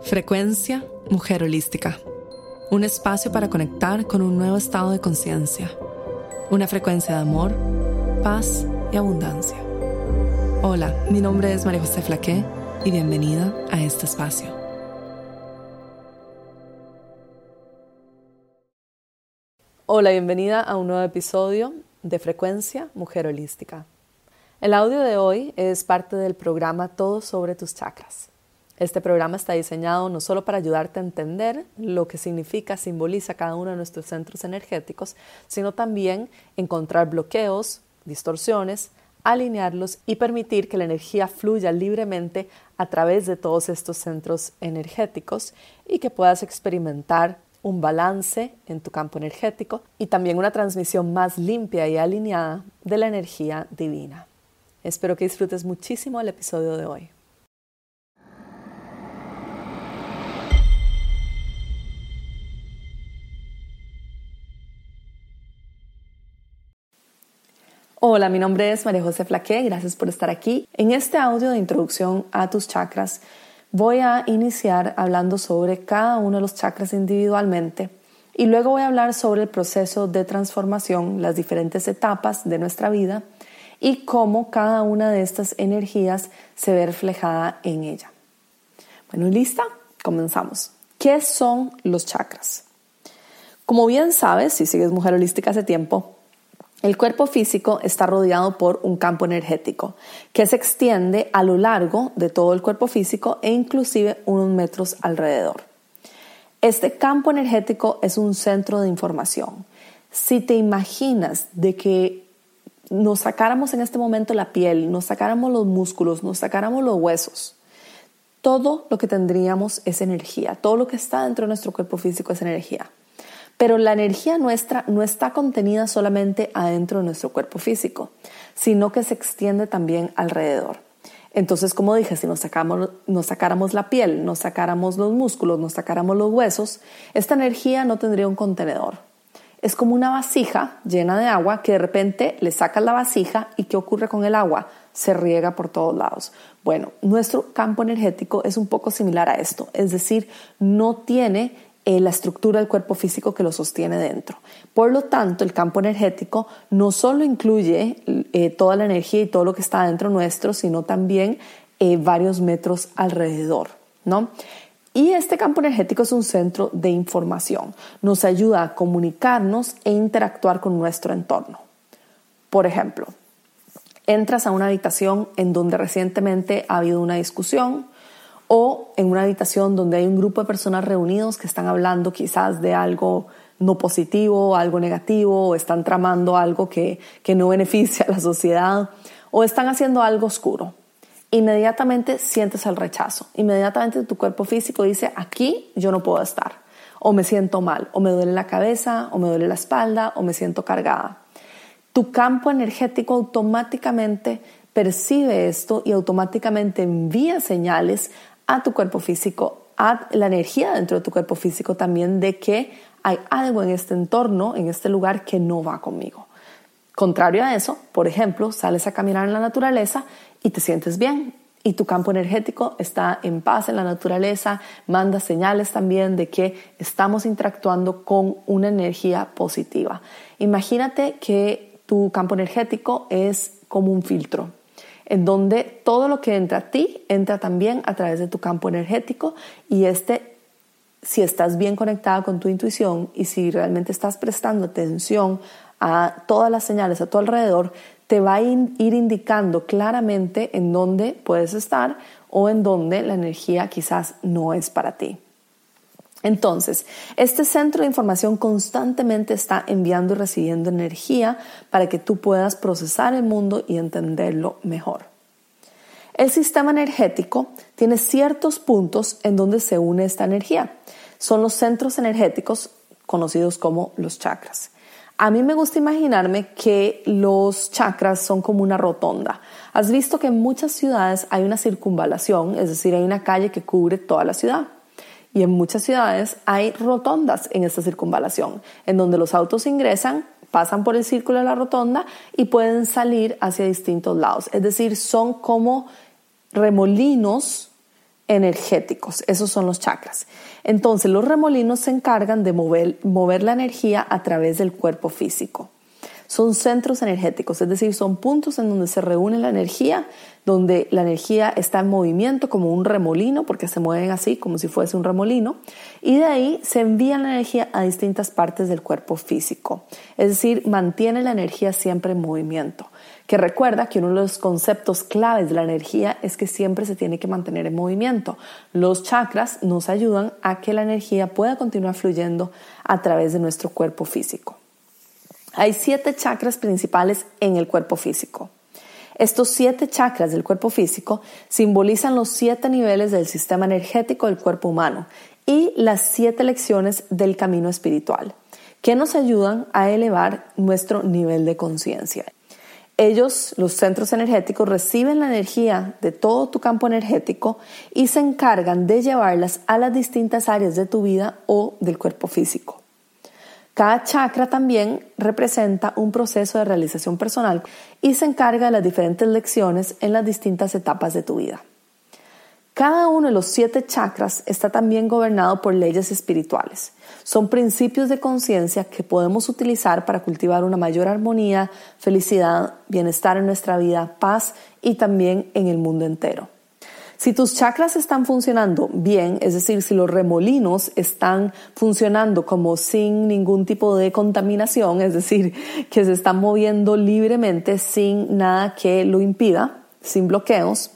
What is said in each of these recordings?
Frecuencia Mujer Holística. Un espacio para conectar con un nuevo estado de conciencia. Una frecuencia de amor, paz y abundancia. Hola, mi nombre es María José Flaqué y bienvenida a este espacio. Hola, bienvenida a un nuevo episodio de Frecuencia Mujer Holística. El audio de hoy es parte del programa Todo sobre tus chakras. Este programa está diseñado no solo para ayudarte a entender lo que significa, simboliza cada uno de nuestros centros energéticos, sino también encontrar bloqueos, distorsiones, alinearlos y permitir que la energía fluya libremente a través de todos estos centros energéticos y que puedas experimentar un balance en tu campo energético y también una transmisión más limpia y alineada de la energía divina. Espero que disfrutes muchísimo el episodio de hoy. Hola, mi nombre es María José Flaqué, gracias por estar aquí. En este audio de introducción a tus chakras voy a iniciar hablando sobre cada uno de los chakras individualmente y luego voy a hablar sobre el proceso de transformación, las diferentes etapas de nuestra vida y cómo cada una de estas energías se ve reflejada en ella. Bueno, ¿lista? Comenzamos. ¿Qué son los chakras? Como bien sabes, si sigues Mujer Holística hace tiempo, el cuerpo físico está rodeado por un campo energético que se extiende a lo largo de todo el cuerpo físico e inclusive unos metros alrededor. Este campo energético es un centro de información. Si te imaginas de que nos sacáramos en este momento la piel, nos sacáramos los músculos, nos sacáramos los huesos, todo lo que tendríamos es energía, todo lo que está dentro de nuestro cuerpo físico es energía. Pero la energía nuestra no está contenida solamente adentro de nuestro cuerpo físico, sino que se extiende también alrededor. Entonces, como dije, si nos, sacamos, nos sacáramos la piel, nos sacáramos los músculos, nos sacáramos los huesos, esta energía no tendría un contenedor. Es como una vasija llena de agua que de repente le sacas la vasija y ¿qué ocurre con el agua? Se riega por todos lados. Bueno, nuestro campo energético es un poco similar a esto, es decir, no tiene eh, la estructura del cuerpo físico que lo sostiene dentro. Por lo tanto, el campo energético no solo incluye eh, toda la energía y todo lo que está dentro nuestro, sino también eh, varios metros alrededor, ¿no? Y este campo energético es un centro de información. Nos ayuda a comunicarnos e interactuar con nuestro entorno. Por ejemplo, entras a una habitación en donde recientemente ha habido una discusión, o en una habitación donde hay un grupo de personas reunidos que están hablando quizás de algo no positivo, algo negativo, o están tramando algo que, que no beneficia a la sociedad, o están haciendo algo oscuro. Inmediatamente sientes el rechazo, inmediatamente tu cuerpo físico dice, aquí yo no puedo estar, o me siento mal, o me duele la cabeza, o me duele la espalda, o me siento cargada. Tu campo energético automáticamente percibe esto y automáticamente envía señales a tu cuerpo físico, a la energía dentro de tu cuerpo físico también de que hay algo en este entorno, en este lugar que no va conmigo. Contrario a eso, por ejemplo, sales a caminar en la naturaleza y te sientes bien y tu campo energético está en paz en la naturaleza, manda señales también de que estamos interactuando con una energía positiva. Imagínate que tu campo energético es como un filtro en donde todo lo que entra a ti entra también a través de tu campo energético y este, si estás bien conectada con tu intuición y si realmente estás prestando atención a todas las señales a tu alrededor, te va a ir indicando claramente en dónde puedes estar o en dónde la energía quizás no es para ti. Entonces, este centro de información constantemente está enviando y recibiendo energía para que tú puedas procesar el mundo y entenderlo mejor. El sistema energético tiene ciertos puntos en donde se une esta energía. Son los centros energéticos conocidos como los chakras. A mí me gusta imaginarme que los chakras son como una rotonda. Has visto que en muchas ciudades hay una circunvalación, es decir, hay una calle que cubre toda la ciudad. Y en muchas ciudades hay rotondas en esta circunvalación, en donde los autos ingresan, pasan por el círculo de la rotonda y pueden salir hacia distintos lados. Es decir, son como remolinos energéticos, esos son los chakras. Entonces los remolinos se encargan de mover, mover la energía a través del cuerpo físico son centros energéticos, es decir, son puntos en donde se reúne la energía, donde la energía está en movimiento como un remolino, porque se mueven así como si fuese un remolino, y de ahí se envía la energía a distintas partes del cuerpo físico, es decir, mantiene la energía siempre en movimiento que recuerda que uno de los conceptos claves de la energía es que siempre se tiene que mantener en movimiento. Los chakras nos ayudan a que la energía pueda continuar fluyendo a través de nuestro cuerpo físico. Hay siete chakras principales en el cuerpo físico. Estos siete chakras del cuerpo físico simbolizan los siete niveles del sistema energético del cuerpo humano y las siete lecciones del camino espiritual, que nos ayudan a elevar nuestro nivel de conciencia. Ellos, los centros energéticos, reciben la energía de todo tu campo energético y se encargan de llevarlas a las distintas áreas de tu vida o del cuerpo físico. Cada chakra también representa un proceso de realización personal y se encarga de las diferentes lecciones en las distintas etapas de tu vida. Cada uno de los siete chakras está también gobernado por leyes espirituales. Son principios de conciencia que podemos utilizar para cultivar una mayor armonía, felicidad, bienestar en nuestra vida, paz y también en el mundo entero. Si tus chakras están funcionando bien, es decir, si los remolinos están funcionando como sin ningún tipo de contaminación, es decir, que se están moviendo libremente sin nada que lo impida, sin bloqueos,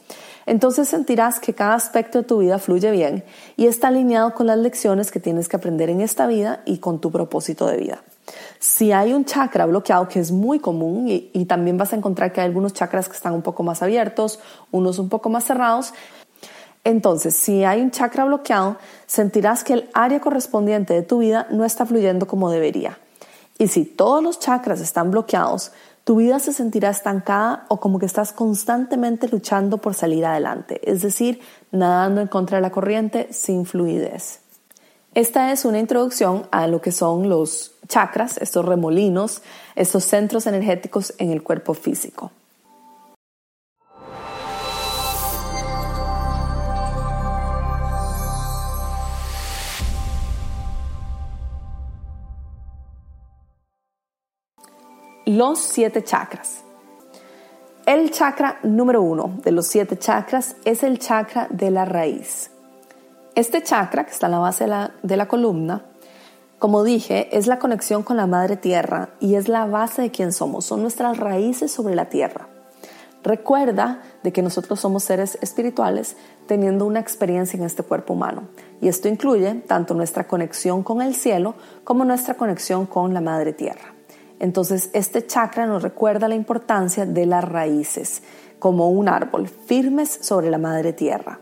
entonces sentirás que cada aspecto de tu vida fluye bien y está alineado con las lecciones que tienes que aprender en esta vida y con tu propósito de vida. Si hay un chakra bloqueado, que es muy común, y, también vas a encontrar que hay algunos chakras que están un poco más abiertos, unos un poco más cerrados, entonces, si hay un chakra bloqueado, sentirás que el área correspondiente de tu vida no está fluyendo como debería. Y si todos los chakras están bloqueados, tu vida se sentirá estancada o como que estás constantemente luchando por salir adelante, es decir, nadando en contra de la corriente sin fluidez. Esta es una introducción a lo que son los chakras, estos remolinos, estos centros energéticos en el cuerpo físico. los siete chakras. El chakra número uno de los siete chakras es el chakra de la raíz. Este chakra, que está en la base de la, columna, como dije, es la conexión con la madre tierra y es la base de quien somos, son nuestras raíces sobre la tierra. Recuerda de que nosotros somos seres espirituales teniendo una experiencia en este cuerpo humano y esto incluye tanto nuestra conexión con el cielo como nuestra conexión con la madre tierra. Entonces, este chakra nos recuerda la importancia de las raíces, como un árbol, firmes sobre la madre tierra.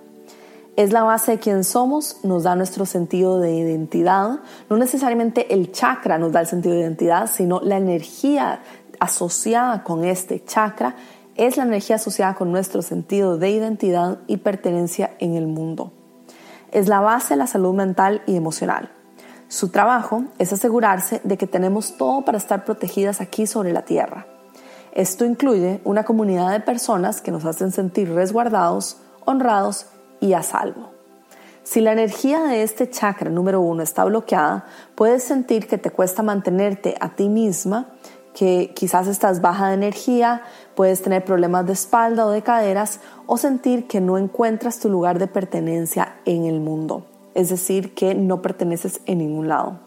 Es la base de quien somos, nos da nuestro sentido de identidad. No necesariamente el chakra nos da el sentido de identidad, sino la energía asociada con este chakra es la energía asociada con nuestro sentido de identidad y pertenencia en el mundo. Es la base de la salud mental y emocional. Su trabajo es asegurarse de que tenemos todo para estar protegidas aquí sobre la Tierra. Esto incluye una comunidad de personas que nos hacen sentir resguardados, honrados y a salvo. Si la energía de este chakra número uno está bloqueada, puedes sentir que te cuesta mantenerte a ti misma, que quizás estás baja de energía, puedes tener problemas de espalda o de caderas o sentir que no encuentras tu lugar de pertenencia en el mundo es decir, que no perteneces en ningún lado.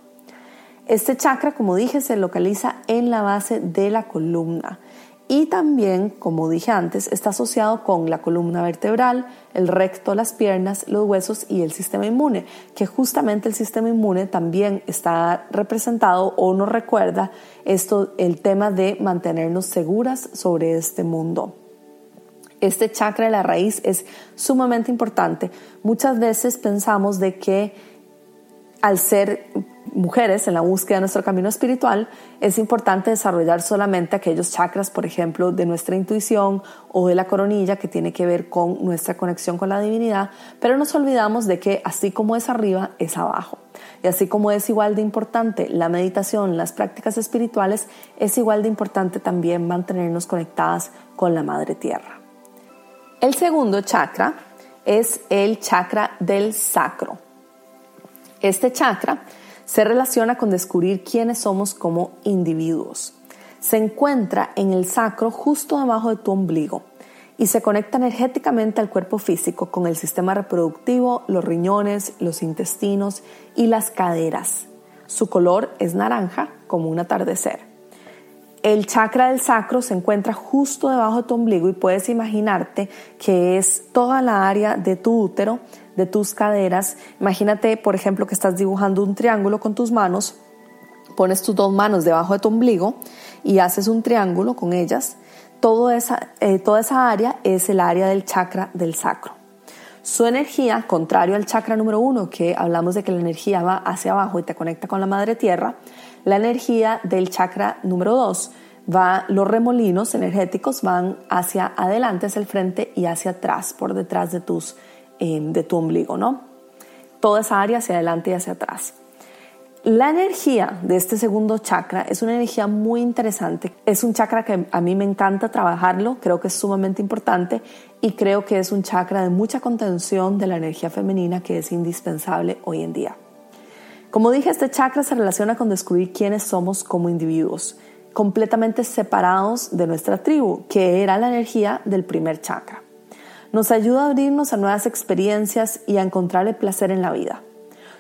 Este chakra, como dije, se localiza en la base de la columna y también, como dije antes, está asociado con la columna vertebral, el recto, las piernas, los huesos y el sistema inmune, que justamente el sistema inmune también está representado o nos recuerda esto, el tema de mantenernos seguras sobre este mundo. Este chakra de la raíz es sumamente importante. Muchas veces pensamos de que al ser mujeres en la búsqueda de nuestro camino espiritual, es importante desarrollar solamente aquellos chakras, por ejemplo, de nuestra intuición o de la coronilla que tiene que ver con nuestra conexión con la divinidad, pero nos olvidamos de que así como es arriba, es abajo. Y así como es igual de importante la meditación, las prácticas espirituales, es igual de importante también mantenernos conectadas con la Madre Tierra. El segundo chakra es el chakra del sacro. Este chakra se relaciona con descubrir quiénes somos como individuos. Se encuentra en el sacro justo debajo de tu ombligo y se conecta energéticamente al cuerpo físico con el sistema reproductivo, los riñones, los intestinos y las caderas. Su color es naranja como un atardecer. El chakra del sacro se encuentra justo debajo de tu ombligo y puedes imaginarte que es toda la área de tu útero, de tus caderas. Imagínate, por ejemplo, que estás dibujando un triángulo con tus manos, pones tus dos manos debajo de tu ombligo y haces un triángulo con ellas esa, eh, toda esa área es el área del chakra del sacro. Su energía, contrario al chakra número uno, que hablamos de que la energía va hacia abajo y te conecta con la madre tierra, la energía del chakra número dos va, los remolinos energéticos van hacia adelante, hacia el frente y hacia atrás, por detrás de, tus, eh, de tu ombligo, ¿no? Toda esa área hacia adelante y hacia atrás. La energía de este segundo chakra es una energía muy interesante. Es un chakra que a mí me encanta trabajarlo, creo que es sumamente importante y creo que es un chakra de mucha contención de la energía femenina que es indispensable hoy en día. Como dije, este chakra se relaciona con descubrir quiénes somos como individuos, completamente separados de nuestra tribu, que era la energía del primer chakra. Nos ayuda a abrirnos a nuevas experiencias y a encontrar el placer en la vida.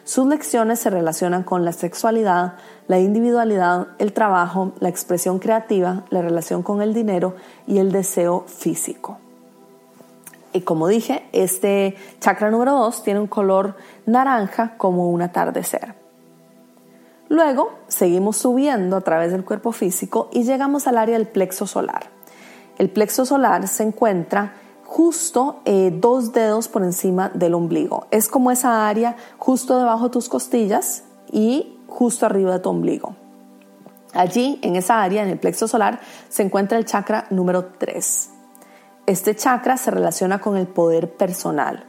Sus lecciones se relacionan con la sexualidad, la individualidad, el trabajo, la expresión creativa, la relación con el dinero y el deseo físico. Y como dije, este chakra número 2 tiene un color naranja como un atardecer. Luego seguimos subiendo a través del cuerpo físico y llegamos al área del plexo solar. El plexo solar se encuentra justo eh, dos dedos por encima del ombligo. Es como esa área justo debajo de tus costillas y justo arriba de tu ombligo. Allí, en esa área, en el plexo solar, se encuentra el chakra número 3. Este chakra se relaciona con el poder personal.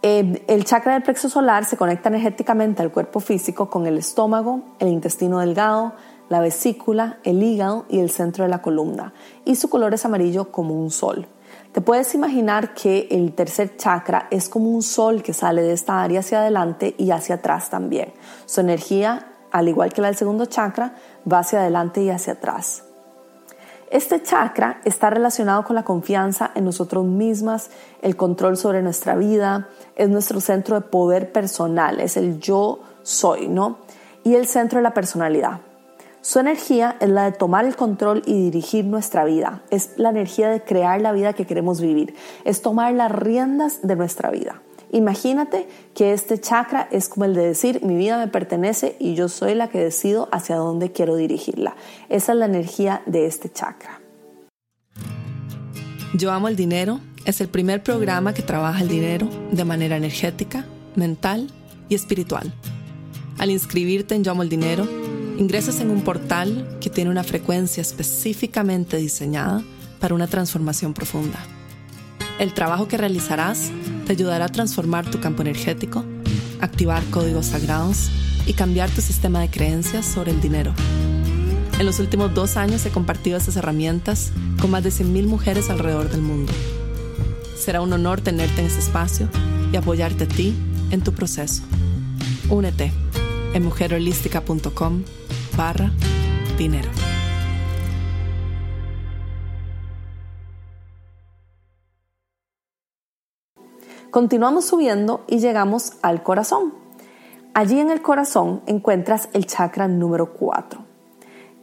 Eh, el chakra del plexo solar se conecta energéticamente al cuerpo físico con el estómago, el intestino delgado, la vesícula, el hígado y el centro de la columna, y su color es amarillo como un sol. Te puedes imaginar que el tercer chakra es como un sol que sale de esta área hacia adelante y hacia atrás también. Su energía, al igual que la del segundo chakra, va hacia adelante y hacia atrás. Este chakra está relacionado con la confianza en nosotros mismas, el control sobre nuestra vida, es nuestro centro de poder personal, es el yo soy, ¿no? Y el centro de la personalidad. Su energía es la de tomar el control y dirigir nuestra vida. Es la energía de crear la vida que queremos vivir. Es tomar las riendas de nuestra vida. Imagínate que este chakra es como el de decir, mi vida me pertenece y yo soy la que decido hacia dónde quiero dirigirla. Esa es la energía de este chakra. Yo amo el dinero es el primer programa que trabaja el dinero de manera energética, mental y espiritual. Al inscribirte en Yo amo el dinero, ingresas en un portal que tiene una frecuencia específicamente diseñada para una transformación profunda. El trabajo que realizarás te ayudará a transformar tu campo energético, activar códigos sagrados y cambiar tu sistema de creencias sobre el dinero. En los últimos dos años he compartido estas herramientas con más de 100.000 mujeres alrededor del mundo. Será un honor tenerte en este espacio y apoyarte a ti en tu proceso. Únete en mujerholística.com barra dinero. Continuamos subiendo y llegamos al corazón. Allí en el corazón encuentras el chakra número 4.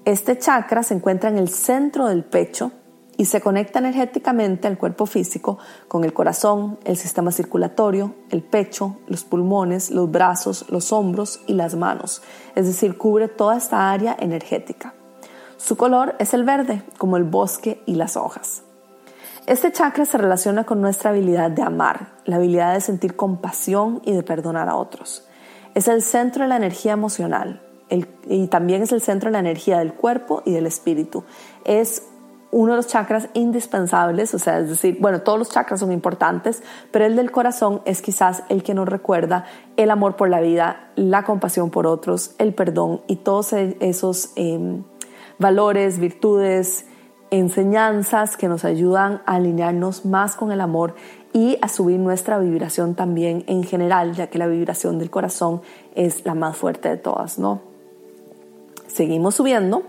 Este chakra se encuentra en el centro del pecho y se conecta energéticamente al cuerpo físico con el corazón, el sistema circulatorio, el pecho, los pulmones, los brazos, los hombros y las manos, es decir, cubre toda esta área energética. Su color es el verde, como el bosque y las hojas. Este chakra se relaciona con nuestra habilidad de amar, la habilidad de sentir compasión y de perdonar a otros. Es el centro de la energía emocional y también es el centro de la energía del cuerpo y del espíritu. Es uno de los chakras indispensables, o sea, es decir, bueno, todos los chakras son importantes, pero el del corazón es quizás el que nos recuerda el amor por la vida, la compasión por otros, el perdón y todos e-, esos em, valores, virtudes, enseñanzas que nos ayudan a alinearnos más con el amor y a subir nuestra vibración también en general, ya que la vibración del corazón es la más fuerte de todas, ¿no? Seguimos subiendo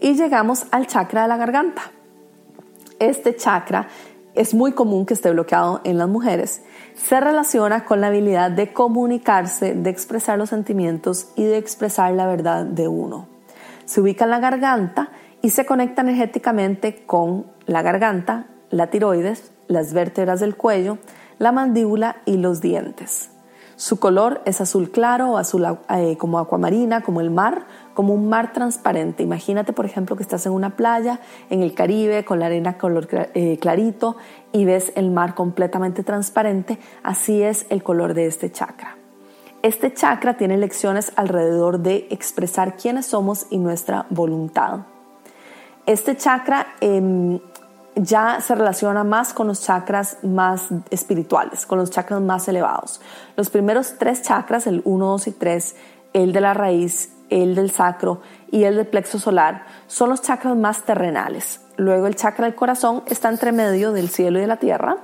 y llegamos al chakra de la garganta. Este chakra es muy común que esté bloqueado en las mujeres. Se relaciona con la habilidad de comunicarse, de expresar los sentimientos y de expresar la verdad de uno. Se ubica en la garganta y se conecta energéticamente con la garganta, la tiroides, las vértebras del cuello, la mandíbula y los dientes. Su color es azul claro o azul eh, como acuamarina, como el mar, como un mar transparente. Imagínate, por ejemplo, que estás en una playa en el Caribe con la arena color eh, clarito y ves el mar completamente transparente. Así es el color de este chakra. Este chakra tiene lecciones alrededor de expresar quiénes somos y nuestra voluntad. Este chakra em, ya se relaciona más con los chakras más espirituales, con los chakras más elevados. Los primeros tres chakras, el 1, 2 y 3, el de la raíz, el del sacro y el del plexo solar, son los chakras más terrenales. Luego el chakra del corazón está entre medio del cielo y de la tierra.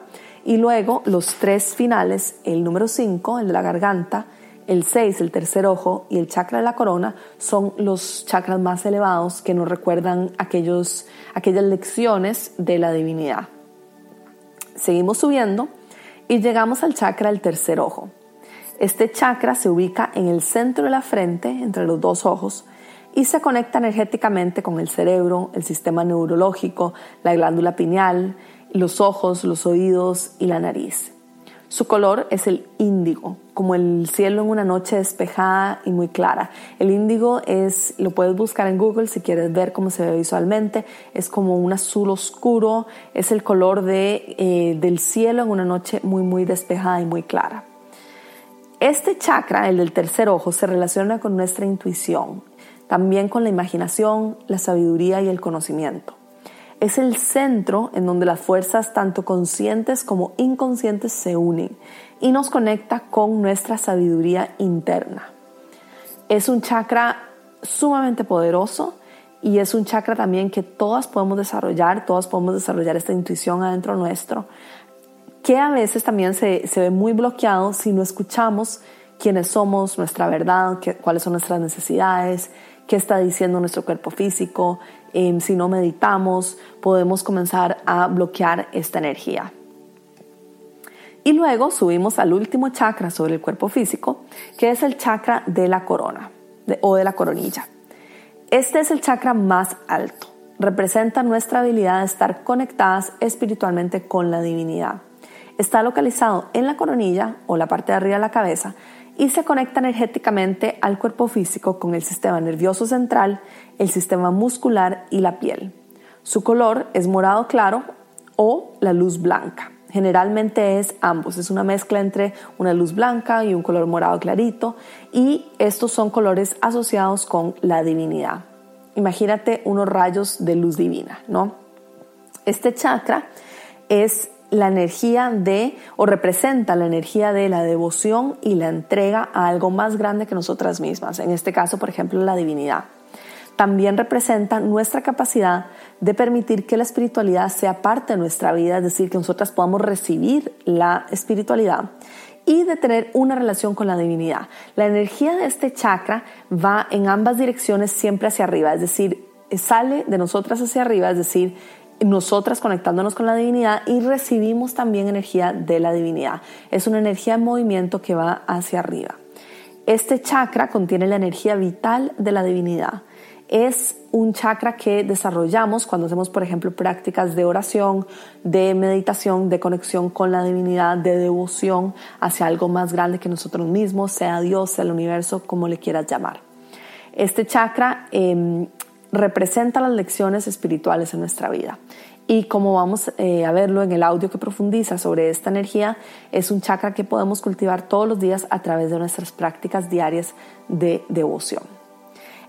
Y luego los tres finales, el número 5, el de la garganta, el 6, el tercer ojo y el chakra de la corona son los chakras más elevados que nos recuerdan aquellos, aquellas lecciones de la divinidad. Seguimos subiendo y llegamos al chakra del tercer ojo. Este chakra se ubica en el centro de la frente, entre los dos ojos, y se conecta energéticamente con el cerebro, el sistema neurológico, la glándula pineal, los ojos, los oídos y la nariz. Su color es el índigo, como el cielo en una noche despejada y muy clara. El índigo es, lo puedes buscar en Google si quieres ver cómo se ve visualmente, es como un azul oscuro, es el color de, eh, del cielo en una noche muy, muy despejada y muy clara. Este chakra, el del tercer ojo, se relaciona con nuestra intuición, también con la imaginación, la sabiduría y el conocimiento es el centro en donde las fuerzas tanto conscientes como inconscientes se unen y nos conecta con nuestra sabiduría interna. Es un chakra sumamente poderoso y es un chakra también que todas podemos desarrollar, todas podemos desarrollar esta intuición adentro nuestro, que a veces también se, se ve muy bloqueado si no escuchamos quiénes somos, nuestra verdad, cuáles son nuestras necesidades, qué está diciendo nuestro cuerpo físico. Em, si no meditamos, podemos comenzar a bloquear esta energía. Y luego subimos al último chakra sobre el cuerpo físico, que es el chakra de la corona o de la coronilla. Este es el chakra más alto. Representa nuestra habilidad de estar conectadas espiritualmente con la divinidad. Está localizado en la coronilla o la parte de arriba de la cabeza y se conecta energéticamente al cuerpo físico con el sistema nervioso central, el sistema muscular y la piel. Su color es morado claro o la luz blanca. Generalmente es ambos, es una mezcla entre una luz blanca y un color morado clarito y estos son colores asociados con la divinidad. Imagínate unos rayos de luz divina, ¿no? Este chakra es la energía de, o representa la energía de la devoción y la entrega a algo más grande que nosotras mismas, en este caso, por ejemplo, la divinidad. También representa nuestra capacidad de permitir que la espiritualidad sea parte de nuestra vida, es decir, que nosotras podamos recibir la espiritualidad y de tener una relación con la divinidad. La energía de este chakra va en ambas direcciones siempre hacia arriba, es decir, sale de nosotras hacia arriba, es decir, nosotras conectándonos con la divinidad y recibimos también energía de la divinidad. Es una energía en movimiento que va hacia arriba. Este chakra contiene la energía vital de la divinidad. Es un chakra que desarrollamos cuando hacemos, por ejemplo, prácticas de oración, de meditación, de conexión con la divinidad, de devoción hacia algo más grande que nosotros mismos, sea Dios, sea el universo, como le quieras llamar. Este chakra em, representa las lecciones espirituales en nuestra vida. Y como vamos eh, a verlo en el audio que profundiza sobre esta energía, es un chakra que podemos cultivar todos los días a través de nuestras prácticas diarias de devoción.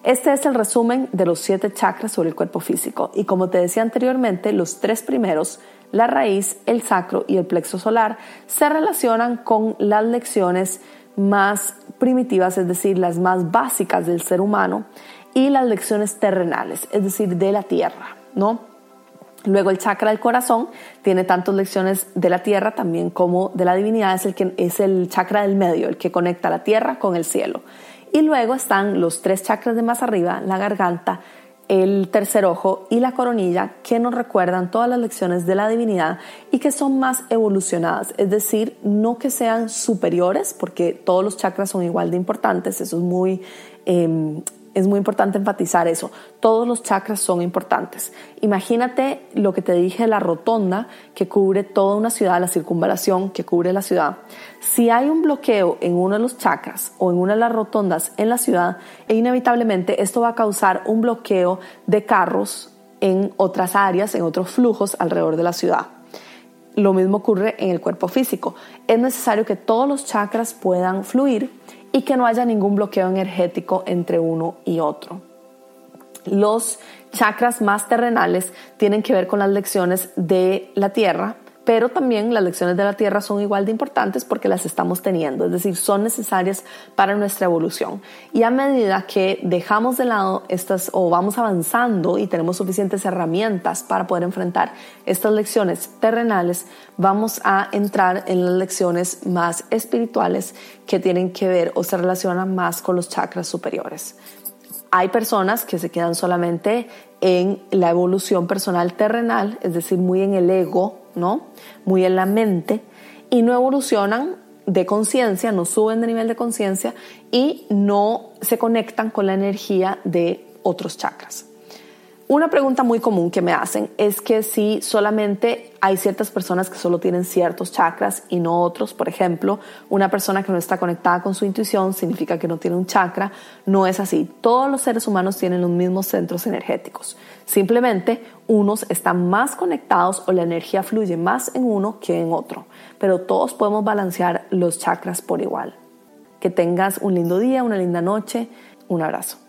Este es el resumen de los siete chakras sobre el cuerpo físico. Y como te decía anteriormente, los tres primeros, la raíz, el sacro y el plexo solar, se relacionan con las lecciones más primitivas, es decir, las más básicas del ser humano y las lecciones terrenales, es decir, de la tierra, ¿no? Luego el chakra del corazón tiene tantas lecciones de la tierra también como de la divinidad, es el, que, es el chakra del medio, el que conecta la tierra con el cielo. Y luego están los tres chakras de más arriba, la garganta, el tercer ojo y la coronilla, que nos recuerdan todas las lecciones de la divinidad y que son más evolucionadas, es decir, no que sean superiores, porque todos los chakras son igual de importantes, eso es muy em, es muy importante enfatizar eso. Todos los chakras son importantes. Imagínate lo que te dije, la rotonda que cubre toda una ciudad, la circunvalación que cubre la ciudad. Si hay un bloqueo en uno de los chakras o en una de las rotondas en la ciudad, e inevitablemente esto va a causar un bloqueo de carros en otras áreas, en otros flujos alrededor de la ciudad. Lo mismo ocurre en el cuerpo físico. Es necesario que todos los chakras puedan fluir y que no haya ningún bloqueo energético entre uno y otro. Los chakras más terrenales tienen que ver con las lecciones de la tierra, pero también las lecciones de la Tierra son igual de importantes porque las estamos teniendo, es decir, son necesarias para nuestra evolución. Y a medida que dejamos de lado estas o vamos avanzando y tenemos suficientes herramientas para poder enfrentar estas lecciones terrenales, vamos a entrar en las lecciones más espirituales que tienen que ver o se relacionan más con los chakras superiores. Hay personas que se quedan solamente en la evolución personal terrenal, es decir, muy en el ego, ¿no? Muy en la mente y no evolucionan de conciencia, no suben de nivel de conciencia y no se conectan con la energía de otros chakras. Una pregunta muy común que me hacen es que si solamente hay ciertas personas que solo tienen ciertos chakras y no otros, por ejemplo, una persona que no está conectada con su intuición significa que no tiene un chakra, no es así. Todos los seres humanos tienen los mismos centros energéticos. Simplemente unos están más conectados o la energía fluye más en uno que en otro, pero todos podemos balancear los chakras por igual. Que tengas un lindo día, una linda noche, un abrazo.